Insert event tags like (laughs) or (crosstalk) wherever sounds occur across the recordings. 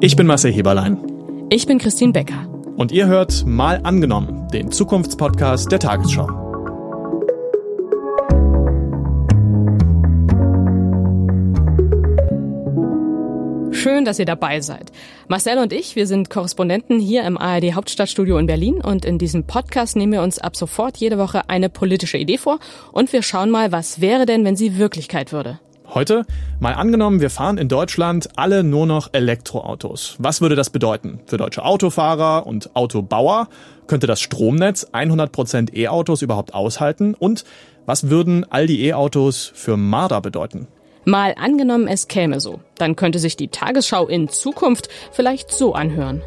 Ich bin Marcel Heberlein. Ich bin Christine Becker. Und ihr hört Mal angenommen, den Zukunftspodcast der Tagesschau. Schön, dass ihr dabei seid. Marcel und ich, wir sind Korrespondenten hier im ARD Hauptstadtstudio in Berlin und in diesem Podcast nehmen wir uns ab sofort jede Woche eine politische Idee vor und wir schauen mal, was wäre denn, wenn sie Wirklichkeit würde. Heute mal angenommen, wir fahren in Deutschland alle nur noch Elektroautos. Was würde das bedeuten? Für deutsche Autofahrer und Autobauer könnte das Stromnetz 100% E-Autos überhaupt aushalten? Und was würden all die E-Autos für Marder bedeuten? Mal angenommen, es käme so. Dann könnte sich die Tagesschau in Zukunft vielleicht so anhören.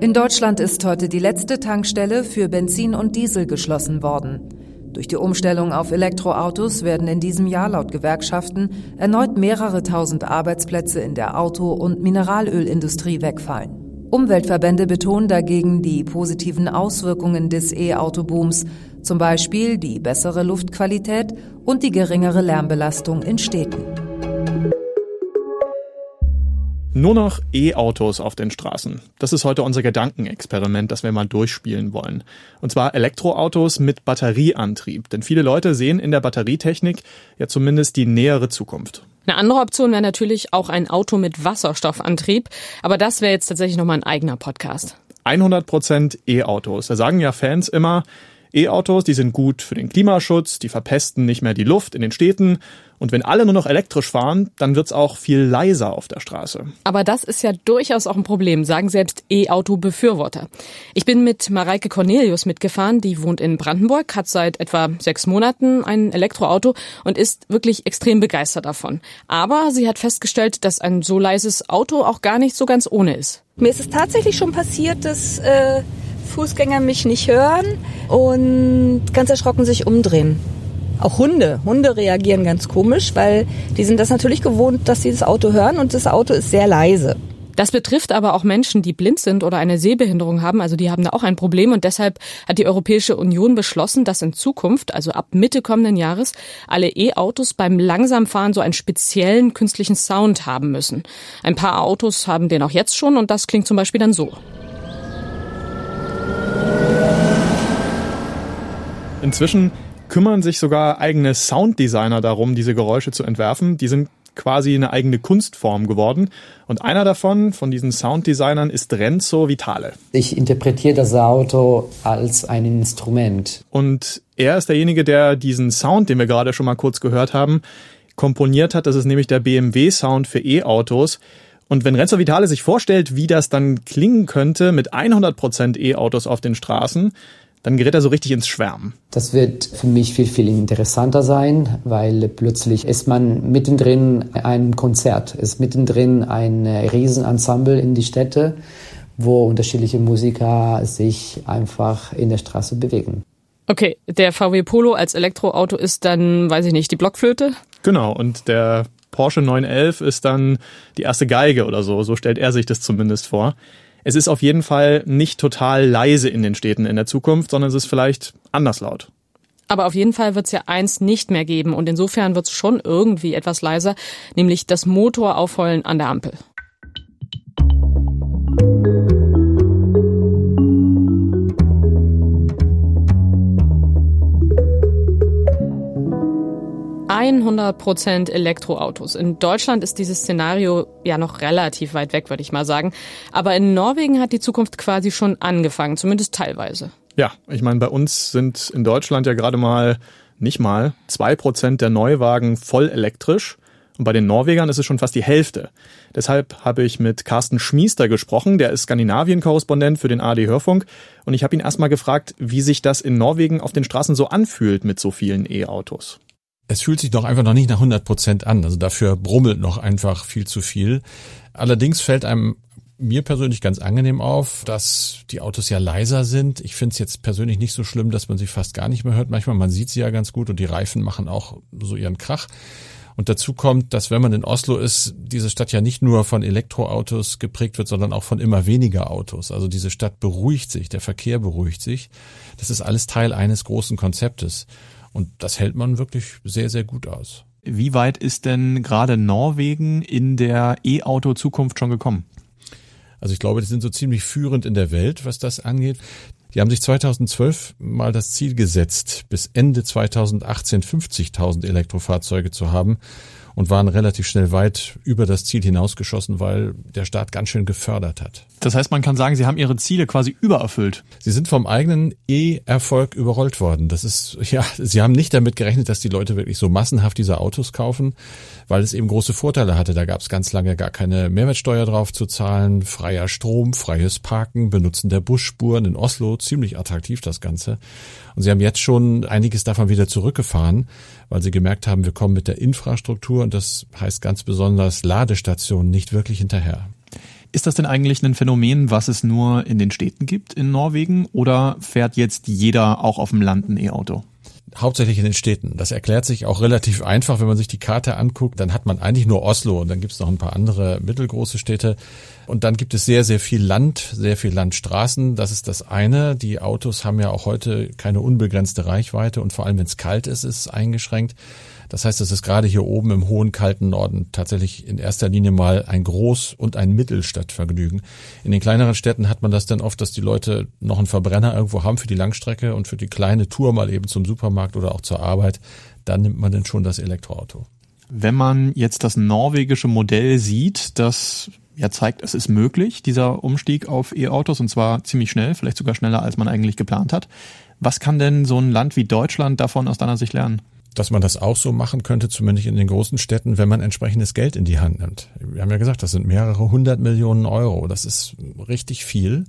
In Deutschland ist heute die letzte Tankstelle für Benzin und Diesel geschlossen worden. Durch die Umstellung auf Elektroautos werden in diesem Jahr laut Gewerkschaften erneut mehrere tausend Arbeitsplätze in der Auto- und Mineralölindustrie wegfallen. Umweltverbände betonen dagegen die positiven Auswirkungen des E-Autobooms, zum Beispiel die bessere Luftqualität und die geringere Lärmbelastung in Städten. Nur noch E-Autos auf den Straßen. Das ist heute unser Gedankenexperiment, das wir mal durchspielen wollen. Und zwar Elektroautos mit Batterieantrieb. Denn viele Leute sehen in der Batterietechnik ja zumindest die nähere Zukunft. Eine andere Option wäre natürlich auch ein Auto mit Wasserstoffantrieb. Aber das wäre jetzt tatsächlich nochmal ein eigener Podcast. 100% E-Autos. Da sagen ja Fans immer, E-Autos, die sind gut für den Klimaschutz, die verpesten nicht mehr die Luft in den Städten. Und wenn alle nur noch elektrisch fahren, dann wird's auch viel leiser auf der Straße. Aber das ist ja durchaus auch ein Problem, sagen selbst E-Auto-Befürworter. Ich bin mit Mareike Cornelius mitgefahren, die wohnt in Brandenburg, hat seit etwa sechs Monaten ein Elektroauto und ist wirklich extrem begeistert davon. Aber sie hat festgestellt, dass ein so leises Auto auch gar nicht so ganz ohne ist. Mir ist es tatsächlich schon passiert, dass äh, Fußgänger mich nicht hören und ganz erschrocken sich umdrehen. Auch Hunde. Hunde reagieren ganz komisch, weil die sind das natürlich gewohnt, dass sie das Auto hören und das Auto ist sehr leise. Das betrifft aber auch Menschen, die blind sind oder eine Sehbehinderung haben. Also die haben da auch ein Problem. Und deshalb hat die Europäische Union beschlossen, dass in Zukunft, also ab Mitte kommenden Jahres, alle E-Autos beim Langsamfahren so einen speziellen künstlichen Sound haben müssen. Ein paar Autos haben den auch jetzt schon und das klingt zum Beispiel dann so. Inzwischen kümmern sich sogar eigene Sounddesigner darum, diese Geräusche zu entwerfen. Die sind quasi eine eigene Kunstform geworden. Und einer davon, von diesen Sounddesignern, ist Renzo Vitale. Ich interpretiere das Auto als ein Instrument. Und er ist derjenige, der diesen Sound, den wir gerade schon mal kurz gehört haben, komponiert hat. Das ist nämlich der BMW-Sound für E-Autos. Und wenn Renzo Vitale sich vorstellt, wie das dann klingen könnte mit 100% E-Autos auf den Straßen, dann gerät er so richtig ins Schwärmen. Das wird für mich viel, viel interessanter sein, weil plötzlich ist man mittendrin ein Konzert, ist mittendrin ein Riesenensemble in die Städte, wo unterschiedliche Musiker sich einfach in der Straße bewegen. Okay, der VW Polo als Elektroauto ist dann, weiß ich nicht, die Blockflöte? Genau, und der Porsche 911 ist dann die erste Geige oder so, so stellt er sich das zumindest vor. Es ist auf jeden Fall nicht total leise in den Städten in der Zukunft, sondern es ist vielleicht anders laut. Aber auf jeden Fall wird es ja eins nicht mehr geben und insofern wird es schon irgendwie etwas leiser, nämlich das Motoraufheulen an der Ampel. 100% Elektroautos. In Deutschland ist dieses Szenario ja noch relativ weit weg, würde ich mal sagen. Aber in Norwegen hat die Zukunft quasi schon angefangen, zumindest teilweise. Ja, ich meine, bei uns sind in Deutschland ja gerade mal nicht mal zwei Prozent der Neuwagen voll elektrisch. Und bei den Norwegern ist es schon fast die Hälfte. Deshalb habe ich mit Carsten Schmiester gesprochen, der ist Skandinavien-Korrespondent für den AD Hörfunk. Und ich habe ihn erstmal gefragt, wie sich das in Norwegen auf den Straßen so anfühlt mit so vielen E-Autos es fühlt sich doch einfach noch nicht nach 100 Prozent an. Also dafür brummelt noch einfach viel zu viel. Allerdings fällt einem mir persönlich ganz angenehm auf, dass die Autos ja leiser sind. Ich finde es jetzt persönlich nicht so schlimm, dass man sie fast gar nicht mehr hört. Manchmal, man sieht sie ja ganz gut und die Reifen machen auch so ihren Krach. Und dazu kommt, dass wenn man in Oslo ist, diese Stadt ja nicht nur von Elektroautos geprägt wird, sondern auch von immer weniger Autos. Also diese Stadt beruhigt sich, der Verkehr beruhigt sich. Das ist alles Teil eines großen Konzeptes. Und das hält man wirklich sehr, sehr gut aus. Wie weit ist denn gerade Norwegen in der E-Auto-Zukunft schon gekommen? Also ich glaube, die sind so ziemlich führend in der Welt, was das angeht. Die haben sich 2012 mal das Ziel gesetzt, bis Ende 2018 50.000 Elektrofahrzeuge zu haben und waren relativ schnell weit über das Ziel hinausgeschossen, weil der Staat ganz schön gefördert hat. Das heißt, man kann sagen, Sie haben Ihre Ziele quasi übererfüllt. Sie sind vom eigenen E-Erfolg überrollt worden. Das ist, ja, Sie haben nicht damit gerechnet, dass die Leute wirklich so massenhaft diese Autos kaufen, weil es eben große Vorteile hatte. Da gab es ganz lange gar keine Mehrwertsteuer drauf zu zahlen, freier Strom, freies Parken, Benutzen der Busspuren in Oslo, ziemlich attraktiv das Ganze. Und Sie haben jetzt schon einiges davon wieder zurückgefahren, weil Sie gemerkt haben, wir kommen mit der Infrastruktur und das heißt ganz besonders Ladestationen nicht wirklich hinterher. Ist das denn eigentlich ein Phänomen, was es nur in den Städten gibt in Norwegen oder fährt jetzt jeder auch auf dem Land ein E-Auto? Hauptsächlich in den Städten. Das erklärt sich auch relativ einfach, wenn man sich die Karte anguckt. Dann hat man eigentlich nur Oslo und dann gibt es noch ein paar andere mittelgroße Städte. Und dann gibt es sehr, sehr viel Land, sehr viel Landstraßen. Das ist das eine. Die Autos haben ja auch heute keine unbegrenzte Reichweite und vor allem, wenn es kalt ist, ist es eingeschränkt. Das heißt, es ist gerade hier oben im hohen, kalten Norden tatsächlich in erster Linie mal ein Groß- und ein Mittelstadtvergnügen. In den kleineren Städten hat man das dann oft, dass die Leute noch einen Verbrenner irgendwo haben für die Langstrecke und für die kleine Tour mal eben zum Supermarkt oder auch zur Arbeit. Dann nimmt man dann schon das Elektroauto. Wenn man jetzt das norwegische Modell sieht, das ja zeigt, es ist möglich, dieser Umstieg auf E-Autos und zwar ziemlich schnell, vielleicht sogar schneller, als man eigentlich geplant hat. Was kann denn so ein Land wie Deutschland davon aus deiner Sicht lernen? dass man das auch so machen könnte, zumindest in den großen Städten, wenn man entsprechendes Geld in die Hand nimmt. Wir haben ja gesagt, das sind mehrere hundert Millionen Euro. Das ist richtig viel.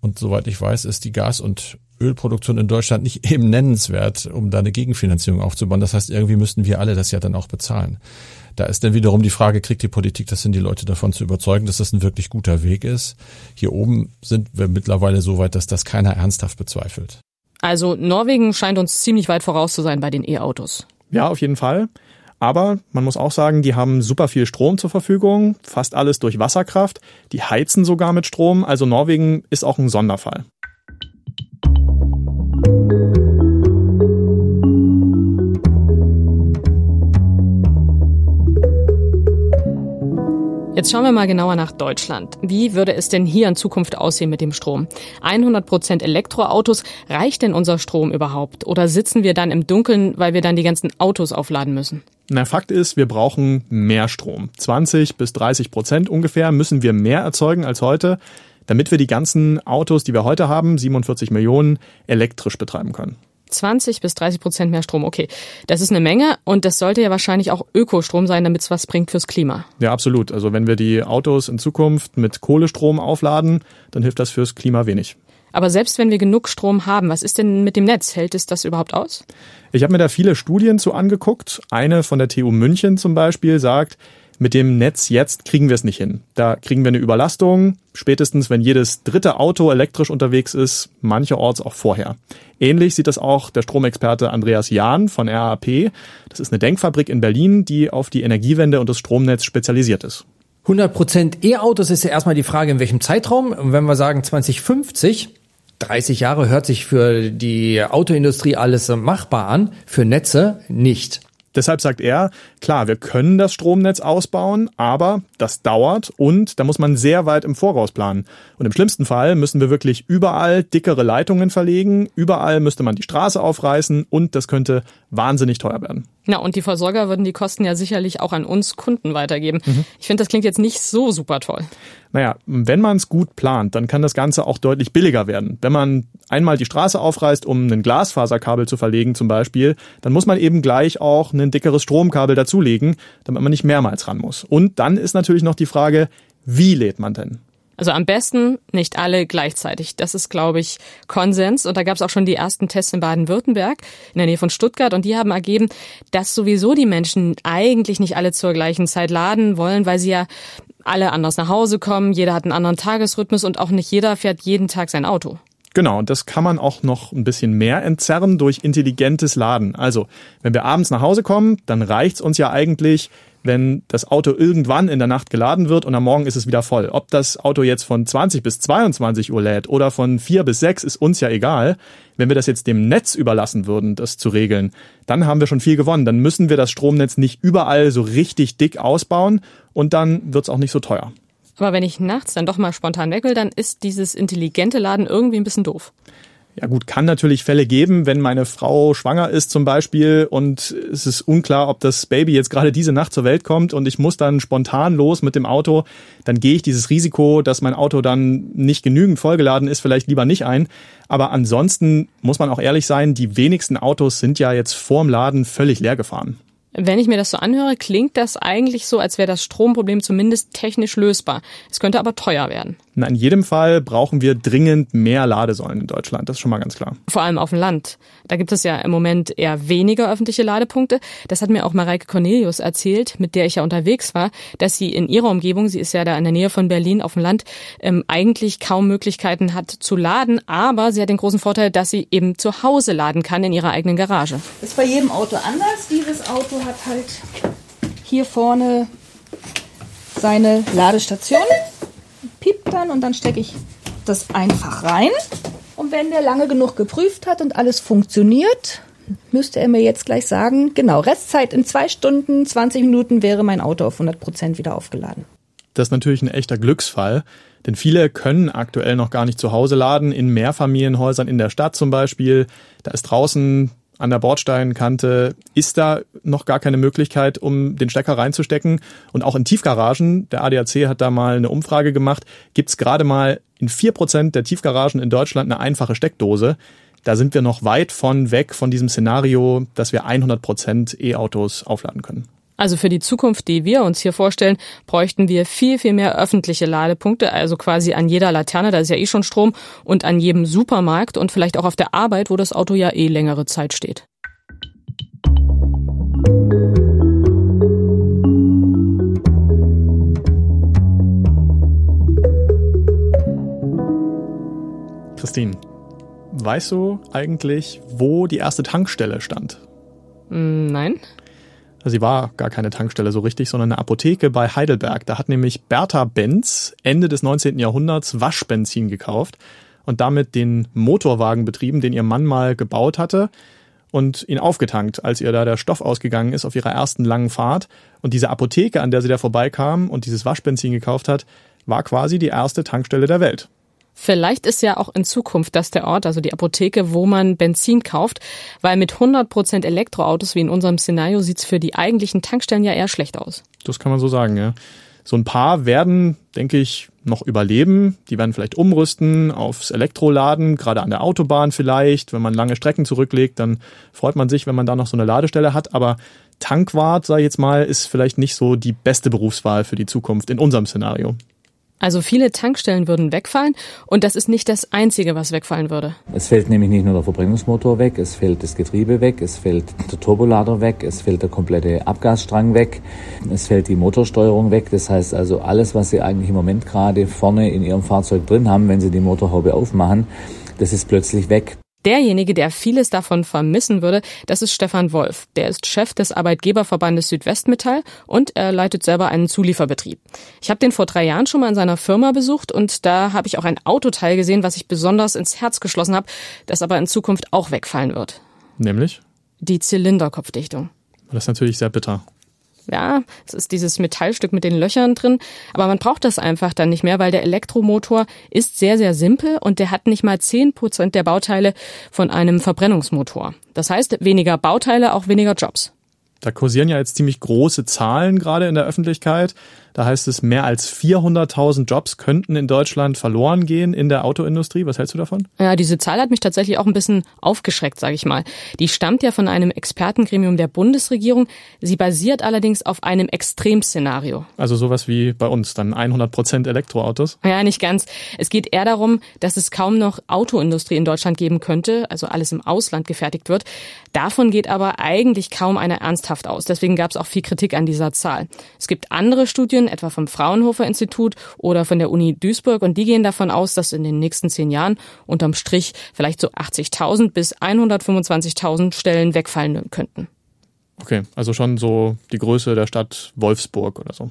Und soweit ich weiß, ist die Gas- und Ölproduktion in Deutschland nicht eben nennenswert, um da eine Gegenfinanzierung aufzubauen. Das heißt, irgendwie müssten wir alle das ja dann auch bezahlen. Da ist dann wiederum die Frage, kriegt die Politik das hin, die Leute davon zu überzeugen, dass das ein wirklich guter Weg ist? Hier oben sind wir mittlerweile so weit, dass das keiner ernsthaft bezweifelt. Also Norwegen scheint uns ziemlich weit voraus zu sein bei den E-Autos. Ja, auf jeden Fall. Aber man muss auch sagen, die haben super viel Strom zur Verfügung, fast alles durch Wasserkraft, die heizen sogar mit Strom, also Norwegen ist auch ein Sonderfall. Jetzt schauen wir mal genauer nach Deutschland. Wie würde es denn hier in Zukunft aussehen mit dem Strom? 100 Prozent Elektroautos, reicht denn unser Strom überhaupt? Oder sitzen wir dann im Dunkeln, weil wir dann die ganzen Autos aufladen müssen? Na, Fakt ist, wir brauchen mehr Strom. 20 bis 30 Prozent ungefähr müssen wir mehr erzeugen als heute, damit wir die ganzen Autos, die wir heute haben, 47 Millionen, elektrisch betreiben können. 20 bis 30 Prozent mehr Strom. Okay, das ist eine Menge und das sollte ja wahrscheinlich auch Ökostrom sein, damit es was bringt fürs Klima. Ja, absolut. Also wenn wir die Autos in Zukunft mit Kohlestrom aufladen, dann hilft das fürs Klima wenig. Aber selbst wenn wir genug Strom haben, was ist denn mit dem Netz? Hält es das überhaupt aus? Ich habe mir da viele Studien zu angeguckt. Eine von der TU München zum Beispiel sagt, mit dem Netz jetzt kriegen wir es nicht hin. Da kriegen wir eine Überlastung, spätestens wenn jedes dritte Auto elektrisch unterwegs ist, mancherorts auch vorher. Ähnlich sieht das auch der Stromexperte Andreas Jahn von RAP. Das ist eine Denkfabrik in Berlin, die auf die Energiewende und das Stromnetz spezialisiert ist. 100% E-Autos ist ja erstmal die Frage, in welchem Zeitraum. Und wenn wir sagen 2050, 30 Jahre hört sich für die Autoindustrie alles machbar an, für Netze nicht. Deshalb sagt er, klar, wir können das Stromnetz ausbauen, aber das dauert und da muss man sehr weit im Voraus planen. Und im schlimmsten Fall müssen wir wirklich überall dickere Leitungen verlegen, überall müsste man die Straße aufreißen und das könnte wahnsinnig teuer werden. Na, und die Versorger würden die Kosten ja sicherlich auch an uns Kunden weitergeben. Mhm. Ich finde, das klingt jetzt nicht so super toll. Naja, wenn man es gut plant, dann kann das Ganze auch deutlich billiger werden. Wenn man einmal die Straße aufreißt, um ein Glasfaserkabel zu verlegen zum Beispiel, dann muss man eben gleich auch ein dickeres Stromkabel dazulegen, damit man nicht mehrmals ran muss. Und dann ist natürlich noch die Frage, wie lädt man denn? Also am besten nicht alle gleichzeitig. Das ist, glaube ich, Konsens. Und da gab es auch schon die ersten Tests in Baden-Württemberg in der Nähe von Stuttgart. Und die haben ergeben, dass sowieso die Menschen eigentlich nicht alle zur gleichen Zeit laden wollen, weil sie ja alle anders nach Hause kommen. Jeder hat einen anderen Tagesrhythmus und auch nicht jeder fährt jeden Tag sein Auto. Genau, und das kann man auch noch ein bisschen mehr entzerren durch intelligentes Laden. Also, wenn wir abends nach Hause kommen, dann reicht's uns ja eigentlich, wenn das Auto irgendwann in der Nacht geladen wird und am Morgen ist es wieder voll. Ob das Auto jetzt von 20 bis 22 Uhr lädt oder von 4 bis 6 ist uns ja egal. Wenn wir das jetzt dem Netz überlassen würden, das zu regeln, dann haben wir schon viel gewonnen. Dann müssen wir das Stromnetz nicht überall so richtig dick ausbauen und dann wird's auch nicht so teuer. Aber wenn ich nachts dann doch mal spontan weg will, dann ist dieses intelligente Laden irgendwie ein bisschen doof. Ja gut, kann natürlich Fälle geben, wenn meine Frau schwanger ist zum Beispiel und es ist unklar, ob das Baby jetzt gerade diese Nacht zur Welt kommt und ich muss dann spontan los mit dem Auto, dann gehe ich dieses Risiko, dass mein Auto dann nicht genügend vollgeladen ist, vielleicht lieber nicht ein. Aber ansonsten muss man auch ehrlich sein, die wenigsten Autos sind ja jetzt vorm Laden völlig leer gefahren. Wenn ich mir das so anhöre, klingt das eigentlich so, als wäre das Stromproblem zumindest technisch lösbar. Es könnte aber teuer werden. Na, in jedem Fall brauchen wir dringend mehr Ladesäulen in Deutschland. Das ist schon mal ganz klar. Vor allem auf dem Land. Da gibt es ja im Moment eher weniger öffentliche Ladepunkte. Das hat mir auch Mareike Cornelius erzählt, mit der ich ja unterwegs war, dass sie in ihrer Umgebung, sie ist ja da in der Nähe von Berlin auf dem Land, ähm, eigentlich kaum Möglichkeiten hat zu laden. Aber sie hat den großen Vorteil, dass sie eben zu Hause laden kann in ihrer eigenen Garage. Ist bei jedem Auto anders. Dieses Auto hat halt hier vorne seine Ladestation. Piept dann und dann stecke ich das einfach rein. Und wenn der lange genug geprüft hat und alles funktioniert, müsste er mir jetzt gleich sagen, genau, Restzeit in zwei Stunden, 20 Minuten wäre mein Auto auf 100 Prozent wieder aufgeladen. Das ist natürlich ein echter Glücksfall, denn viele können aktuell noch gar nicht zu Hause laden, in Mehrfamilienhäusern in der Stadt zum Beispiel. Da ist draußen an der Bordsteinkante ist da noch gar keine Möglichkeit, um den Stecker reinzustecken. Und auch in Tiefgaragen, der ADAC hat da mal eine Umfrage gemacht, gibt's gerade mal in vier Prozent der Tiefgaragen in Deutschland eine einfache Steckdose. Da sind wir noch weit von weg von diesem Szenario, dass wir 100 Prozent E-Autos aufladen können. Also für die Zukunft, die wir uns hier vorstellen, bräuchten wir viel, viel mehr öffentliche Ladepunkte, also quasi an jeder Laterne, da ist ja eh schon Strom, und an jedem Supermarkt und vielleicht auch auf der Arbeit, wo das Auto ja eh längere Zeit steht. Christine, weißt du eigentlich, wo die erste Tankstelle stand? Nein. Also sie war gar keine Tankstelle so richtig, sondern eine Apotheke bei Heidelberg. Da hat nämlich Bertha Benz Ende des 19. Jahrhunderts Waschbenzin gekauft und damit den Motorwagen betrieben, den ihr Mann mal gebaut hatte und ihn aufgetankt, als ihr da der Stoff ausgegangen ist auf ihrer ersten langen Fahrt. Und diese Apotheke, an der sie da vorbeikam und dieses Waschbenzin gekauft hat, war quasi die erste Tankstelle der Welt. Vielleicht ist ja auch in Zukunft das der Ort, also die Apotheke, wo man Benzin kauft, weil mit 100% Elektroautos wie in unserem Szenario sieht's für die eigentlichen Tankstellen ja eher schlecht aus. Das kann man so sagen, ja. So ein paar werden, denke ich, noch überleben. Die werden vielleicht umrüsten aufs Elektroladen, gerade an der Autobahn vielleicht. Wenn man lange Strecken zurücklegt, dann freut man sich, wenn man da noch so eine Ladestelle hat. Aber Tankwart, sage ich jetzt mal, ist vielleicht nicht so die beste Berufswahl für die Zukunft in unserem Szenario. Also viele Tankstellen würden wegfallen und das ist nicht das Einzige, was wegfallen würde. Es fällt nämlich nicht nur der Verbrennungsmotor weg, es fällt das Getriebe weg, es fällt der Turbolader weg, es fällt der komplette Abgasstrang weg, es fällt die Motorsteuerung weg. Das heißt also alles, was Sie eigentlich im Moment gerade vorne in Ihrem Fahrzeug drin haben, wenn Sie die Motorhaube aufmachen, das ist plötzlich weg. Derjenige, der vieles davon vermissen würde, das ist Stefan Wolf. Der ist Chef des Arbeitgeberverbandes Südwestmetall und er leitet selber einen Zulieferbetrieb. Ich habe den vor drei Jahren schon mal in seiner Firma besucht und da habe ich auch ein Autoteil gesehen, was ich besonders ins Herz geschlossen habe, das aber in Zukunft auch wegfallen wird. Nämlich? Die Zylinderkopfdichtung. Das ist natürlich sehr bitter. Ja, es ist dieses Metallstück mit den Löchern drin, aber man braucht das einfach dann nicht mehr, weil der Elektromotor ist sehr, sehr simpel und der hat nicht mal zehn Prozent der Bauteile von einem Verbrennungsmotor. Das heißt, weniger Bauteile, auch weniger Jobs. Da kursieren ja jetzt ziemlich große Zahlen gerade in der Öffentlichkeit. Da heißt es, mehr als 400.000 Jobs könnten in Deutschland verloren gehen in der Autoindustrie. Was hältst du davon? Ja, diese Zahl hat mich tatsächlich auch ein bisschen aufgeschreckt, sage ich mal. Die stammt ja von einem Expertengremium der Bundesregierung. Sie basiert allerdings auf einem Extremszenario. Also sowas wie bei uns, dann 100 Prozent Elektroautos? Ja, nicht ganz. Es geht eher darum, dass es kaum noch Autoindustrie in Deutschland geben könnte, also alles im Ausland gefertigt wird. Davon geht aber eigentlich kaum einer ernsthaft aus. Deswegen gab es auch viel Kritik an dieser Zahl. Es gibt andere Studien, Studien, etwa vom Fraunhofer Institut oder von der Uni Duisburg, und die gehen davon aus, dass in den nächsten zehn Jahren unterm Strich vielleicht so 80.000 bis 125.000 Stellen wegfallen könnten. Okay, also schon so die Größe der Stadt Wolfsburg oder so.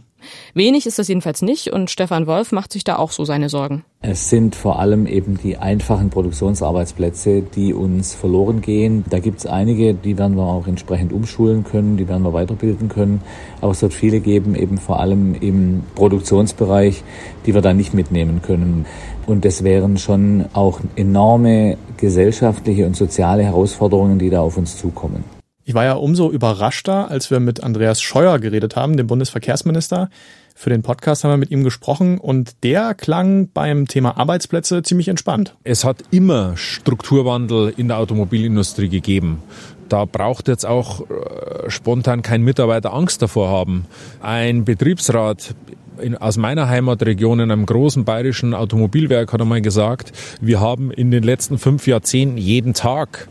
Wenig ist das jedenfalls nicht und Stefan Wolf macht sich da auch so seine Sorgen. Es sind vor allem eben die einfachen Produktionsarbeitsplätze, die uns verloren gehen. Da gibt es einige, die werden wir auch entsprechend umschulen können, die werden wir weiterbilden können. Aber es wird viele geben, eben vor allem im Produktionsbereich, die wir da nicht mitnehmen können. Und das wären schon auch enorme gesellschaftliche und soziale Herausforderungen, die da auf uns zukommen. Ich war ja umso überraschter, als wir mit Andreas Scheuer geredet haben, dem Bundesverkehrsminister. Für den Podcast haben wir mit ihm gesprochen und der klang beim Thema Arbeitsplätze ziemlich entspannt. Es hat immer Strukturwandel in der Automobilindustrie gegeben. Da braucht jetzt auch äh, spontan kein Mitarbeiter Angst davor haben. Ein Betriebsrat in, aus meiner Heimatregion in einem großen bayerischen Automobilwerk hat einmal gesagt, wir haben in den letzten fünf Jahrzehnten jeden Tag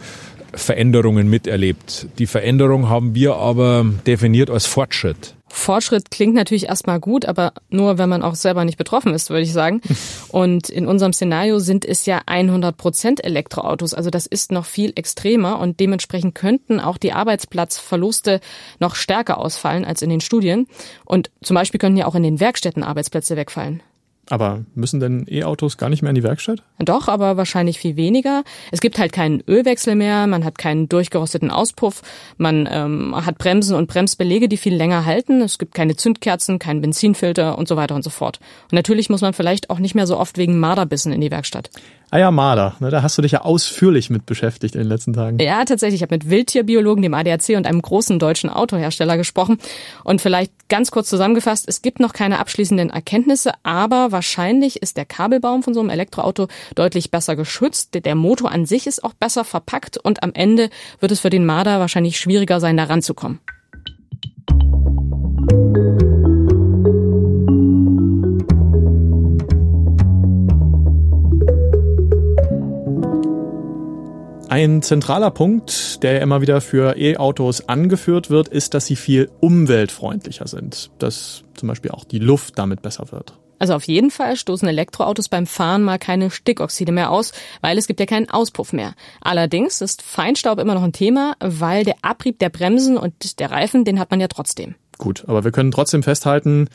Veränderungen miterlebt. Die Veränderung haben wir aber definiert als Fortschritt. Fortschritt klingt natürlich erstmal gut, aber nur, wenn man auch selber nicht betroffen ist, würde ich sagen. (laughs) Und in unserem Szenario sind es ja 100 Prozent Elektroautos. Also das ist noch viel extremer und dementsprechend könnten auch die Arbeitsplatzverluste noch stärker ausfallen als in den Studien. Und zum Beispiel könnten ja auch in den Werkstätten Arbeitsplätze wegfallen. Aber müssen denn E-Autos gar nicht mehr in die Werkstatt? Doch, aber wahrscheinlich viel weniger. Es gibt halt keinen Ölwechsel mehr, man hat keinen durchgerosteten Auspuff, man ähm, hat Bremsen und Bremsbelege, die viel länger halten. Es gibt keine Zündkerzen, keinen Benzinfilter und so weiter und so fort. Und natürlich muss man vielleicht auch nicht mehr so oft wegen Marderbissen in die Werkstatt. Ja, Marder, ne, da hast du dich ja ausführlich mit beschäftigt in den letzten Tagen. Ja, tatsächlich. Ich habe mit Wildtierbiologen, dem ADAC und einem großen deutschen Autohersteller gesprochen. Und vielleicht ganz kurz zusammengefasst, es gibt noch keine abschließenden Erkenntnisse, aber wahrscheinlich ist der Kabelbaum von so einem Elektroauto deutlich besser geschützt. Der Motor an sich ist auch besser verpackt und am Ende wird es für den Marder wahrscheinlich schwieriger sein, da ranzukommen. Ein zentraler Punkt, der immer wieder für E-Autos angeführt wird, ist, dass sie viel umweltfreundlicher sind. Dass zum Beispiel auch die Luft damit besser wird. Also auf jeden Fall stoßen Elektroautos beim Fahren mal keine Stickoxide mehr aus, weil es gibt ja keinen Auspuff mehr. Allerdings ist Feinstaub immer noch ein Thema, weil der Abrieb der Bremsen und der Reifen, den hat man ja trotzdem. Gut, aber wir können trotzdem festhalten,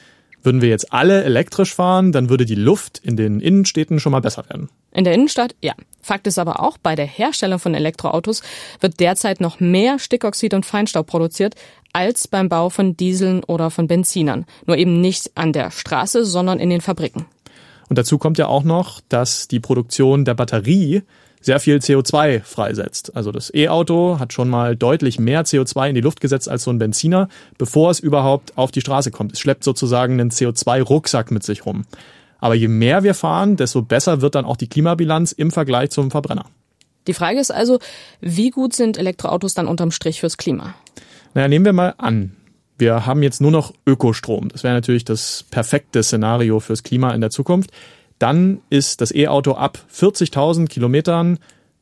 würden wir jetzt alle elektrisch fahren, dann würde die Luft in den Innenstädten schon mal besser werden. In der Innenstadt, ja. Fakt ist aber auch, bei der Herstellung von Elektroautos wird derzeit noch mehr Stickoxid und Feinstaub produziert als beim Bau von Dieseln oder von Benzinern. Nur eben nicht an der Straße, sondern in den Fabriken. Und dazu kommt ja auch noch, dass die Produktion der Batterie sehr viel CO2 freisetzt. Also das E-Auto hat schon mal deutlich mehr CO2 in die Luft gesetzt als so ein Benziner, bevor es überhaupt auf die Straße kommt. Es schleppt sozusagen einen CO2-Rucksack mit sich rum. Aber je mehr wir fahren, desto besser wird dann auch die Klimabilanz im Vergleich zum Verbrenner. Die Frage ist also, wie gut sind Elektroautos dann unterm Strich fürs Klima? Naja, nehmen wir mal an, wir haben jetzt nur noch Ökostrom. Das wäre natürlich das perfekte Szenario fürs Klima in der Zukunft dann ist das E-Auto ab 40.000 Kilometern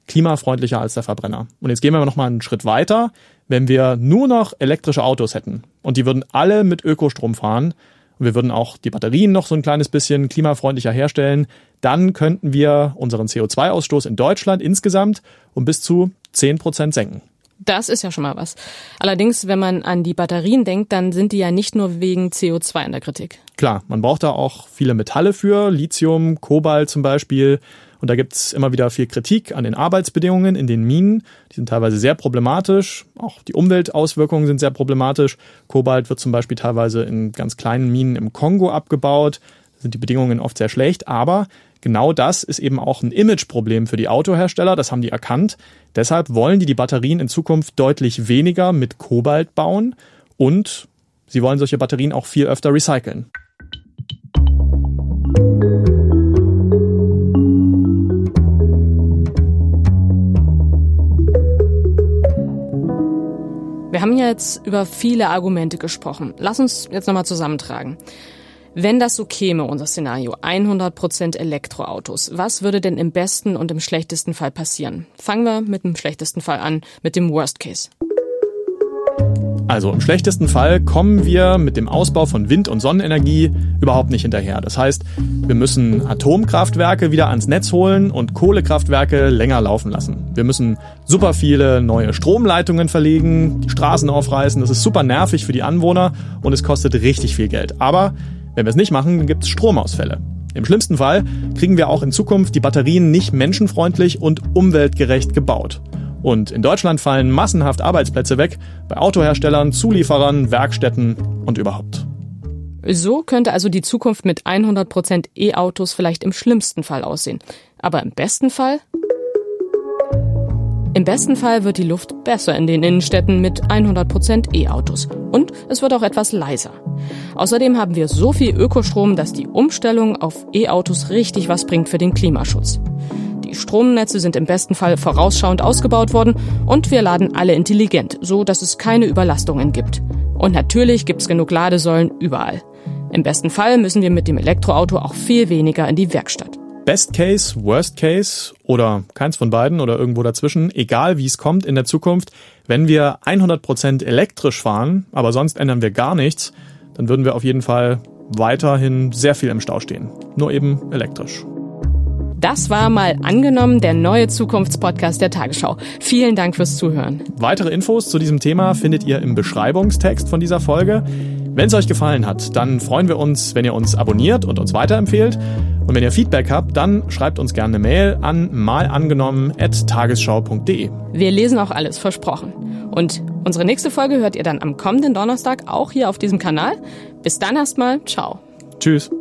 klimafreundlicher als der Verbrenner. Und jetzt gehen wir noch mal einen Schritt weiter. Wenn wir nur noch elektrische Autos hätten und die würden alle mit Ökostrom fahren und wir würden auch die Batterien noch so ein kleines bisschen klimafreundlicher herstellen, dann könnten wir unseren CO2-Ausstoß in Deutschland insgesamt um bis zu 10 Prozent senken. Das ist ja schon mal was. Allerdings, wenn man an die Batterien denkt, dann sind die ja nicht nur wegen CO2 in der Kritik. Klar, man braucht da auch viele Metalle für, Lithium, Kobalt zum Beispiel. Und da gibt's immer wieder viel Kritik an den Arbeitsbedingungen in den Minen. Die sind teilweise sehr problematisch. Auch die Umweltauswirkungen sind sehr problematisch. Kobalt wird zum Beispiel teilweise in ganz kleinen Minen im Kongo abgebaut. Sind die Bedingungen oft sehr schlecht. Aber genau das ist eben auch ein Imageproblem für die Autohersteller. Das haben die erkannt. Deshalb wollen die die Batterien in Zukunft deutlich weniger mit Kobalt bauen und sie wollen solche Batterien auch viel öfter recyceln. Wir haben jetzt über viele Argumente gesprochen. Lass uns jetzt nochmal zusammentragen. Wenn das so käme, unser Szenario, 100% Elektroautos, was würde denn im besten und im schlechtesten Fall passieren? Fangen wir mit dem schlechtesten Fall an, mit dem Worst Case. Also im schlechtesten Fall kommen wir mit dem Ausbau von Wind- und Sonnenenergie überhaupt nicht hinterher. Das heißt, wir müssen Atomkraftwerke wieder ans Netz holen und Kohlekraftwerke länger laufen lassen. Wir müssen super viele neue Stromleitungen verlegen, die Straßen aufreißen. Das ist super nervig für die Anwohner und es kostet richtig viel Geld. Aber wenn wir es nicht machen, dann gibt es Stromausfälle. Im schlimmsten Fall kriegen wir auch in Zukunft die Batterien nicht menschenfreundlich und umweltgerecht gebaut. Und in Deutschland fallen massenhaft Arbeitsplätze weg bei Autoherstellern, Zulieferern, Werkstätten und überhaupt. So könnte also die Zukunft mit 100% E-Autos vielleicht im schlimmsten Fall aussehen. Aber im besten Fall? Im besten Fall wird die Luft besser in den Innenstädten mit 100% E-Autos. Und es wird auch etwas leiser. Außerdem haben wir so viel Ökostrom, dass die Umstellung auf E-Autos richtig was bringt für den Klimaschutz. Die Stromnetze sind im besten Fall vorausschauend ausgebaut worden und wir laden alle intelligent, so dass es keine Überlastungen gibt. Und natürlich gibt's genug Ladesäulen überall. Im besten Fall müssen wir mit dem Elektroauto auch viel weniger in die Werkstatt. Best Case, Worst Case oder keins von beiden oder irgendwo dazwischen, egal wie es kommt in der Zukunft, wenn wir 100% elektrisch fahren, aber sonst ändern wir gar nichts, dann würden wir auf jeden Fall weiterhin sehr viel im Stau stehen. Nur eben elektrisch. Das war mal angenommen der neue Zukunftspodcast der Tagesschau. Vielen Dank fürs Zuhören. Weitere Infos zu diesem Thema findet ihr im Beschreibungstext von dieser Folge. Wenn es euch gefallen hat, dann freuen wir uns, wenn ihr uns abonniert und uns weiterempfehlt. Und wenn ihr Feedback habt, dann schreibt uns gerne eine Mail an malangenommen.tagesschau.de. Wir lesen auch alles, versprochen. Und unsere nächste Folge hört ihr dann am kommenden Donnerstag auch hier auf diesem Kanal. Bis dann erstmal, ciao. Tschüss.